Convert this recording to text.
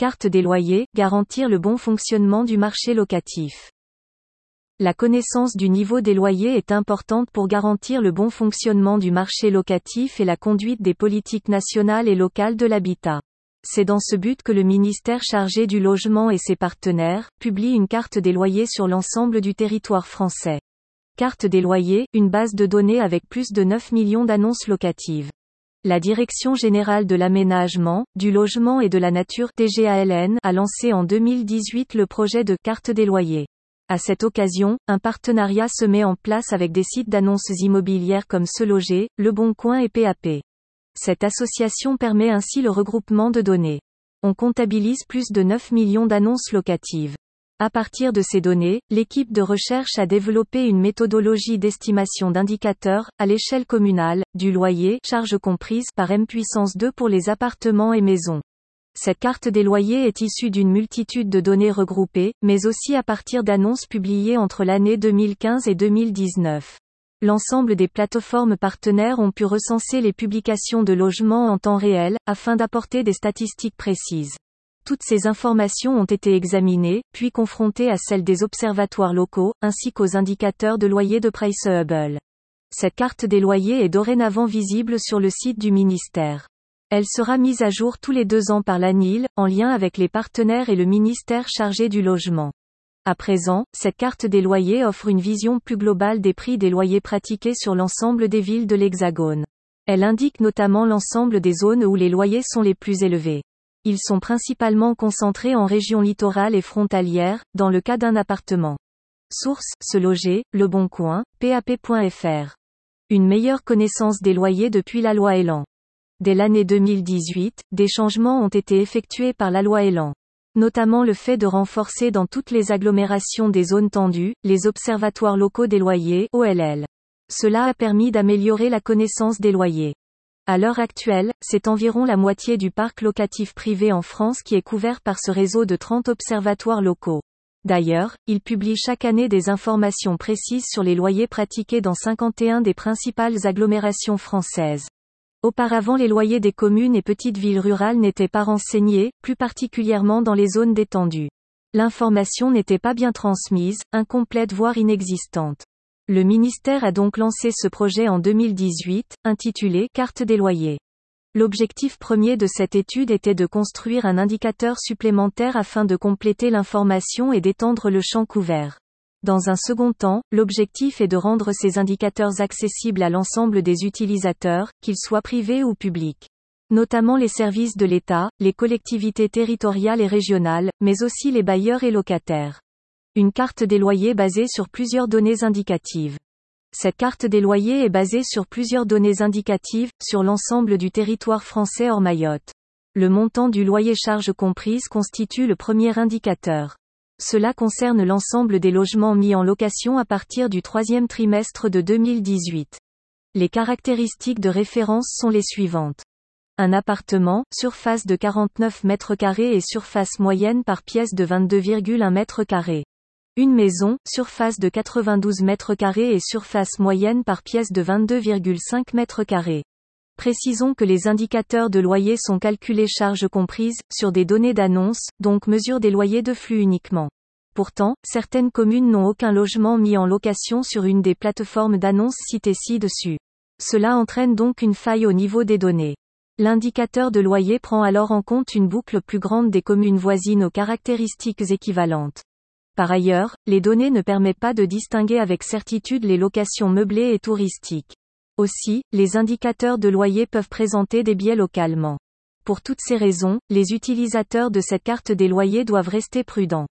Carte des loyers, garantir le bon fonctionnement du marché locatif. La connaissance du niveau des loyers est importante pour garantir le bon fonctionnement du marché locatif et la conduite des politiques nationales et locales de l'habitat. C'est dans ce but que le ministère chargé du logement et ses partenaires, publie une carte des loyers sur l'ensemble du territoire français. Carte des loyers, une base de données avec plus de 9 millions d'annonces locatives. La Direction générale de l'aménagement, du logement et de la nature TGALN a lancé en 2018 le projet de carte des loyers. À cette occasion, un partenariat se met en place avec des sites d'annonces immobilières comme Se Loger, Le Bon Coin et PAP. Cette association permet ainsi le regroupement de données. On comptabilise plus de 9 millions d'annonces locatives. À partir de ces données, l'équipe de recherche a développé une méthodologie d'estimation d'indicateurs, à l'échelle communale, du loyer, charge comprise par M puissance 2 pour les appartements et maisons. Cette carte des loyers est issue d'une multitude de données regroupées, mais aussi à partir d'annonces publiées entre l'année 2015 et 2019. L'ensemble des plateformes partenaires ont pu recenser les publications de logements en temps réel, afin d'apporter des statistiques précises. Toutes ces informations ont été examinées, puis confrontées à celles des observatoires locaux, ainsi qu'aux indicateurs de loyer de Priceable. Cette carte des loyers est dorénavant visible sur le site du ministère. Elle sera mise à jour tous les deux ans par l'ANIL, en lien avec les partenaires et le ministère chargé du logement. À présent, cette carte des loyers offre une vision plus globale des prix des loyers pratiqués sur l'ensemble des villes de l'Hexagone. Elle indique notamment l'ensemble des zones où les loyers sont les plus élevés. Ils sont principalement concentrés en région littorale et frontalière, dans le cas d'un appartement. Source, Se Loger, Le PAP.fr. Une meilleure connaissance des loyers depuis la loi Elan. Dès l'année 2018, des changements ont été effectués par la loi Elan. Notamment le fait de renforcer dans toutes les agglomérations des zones tendues, les observatoires locaux des loyers, OLL. Cela a permis d'améliorer la connaissance des loyers. À l'heure actuelle, c'est environ la moitié du parc locatif privé en France qui est couvert par ce réseau de 30 observatoires locaux. D'ailleurs, il publie chaque année des informations précises sur les loyers pratiqués dans 51 des principales agglomérations françaises. Auparavant les loyers des communes et petites villes rurales n'étaient pas renseignés, plus particulièrement dans les zones détendues. L'information n'était pas bien transmise, incomplète voire inexistante. Le ministère a donc lancé ce projet en 2018, intitulé Carte des loyers. L'objectif premier de cette étude était de construire un indicateur supplémentaire afin de compléter l'information et d'étendre le champ couvert. Dans un second temps, l'objectif est de rendre ces indicateurs accessibles à l'ensemble des utilisateurs, qu'ils soient privés ou publics. Notamment les services de l'État, les collectivités territoriales et régionales, mais aussi les bailleurs et locataires. Une carte des loyers basée sur plusieurs données indicatives. Cette carte des loyers est basée sur plusieurs données indicatives, sur l'ensemble du territoire français hors Mayotte. Le montant du loyer charge comprise constitue le premier indicateur. Cela concerne l'ensemble des logements mis en location à partir du troisième trimestre de 2018. Les caractéristiques de référence sont les suivantes. Un appartement, surface de 49 mètres carrés et surface moyenne par pièce de 22,1 mètres carrés. Une maison, surface de 92 mètres carrés et surface moyenne par pièce de 22,5 mètres carrés. Précisons que les indicateurs de loyer sont calculés charges comprises, sur des données d'annonce, donc mesure des loyers de flux uniquement. Pourtant, certaines communes n'ont aucun logement mis en location sur une des plateformes d'annonces citées ci-dessus. Cela entraîne donc une faille au niveau des données. L'indicateur de loyer prend alors en compte une boucle plus grande des communes voisines aux caractéristiques équivalentes. Par ailleurs, les données ne permettent pas de distinguer avec certitude les locations meublées et touristiques. Aussi, les indicateurs de loyer peuvent présenter des biais localement. Pour toutes ces raisons, les utilisateurs de cette carte des loyers doivent rester prudents.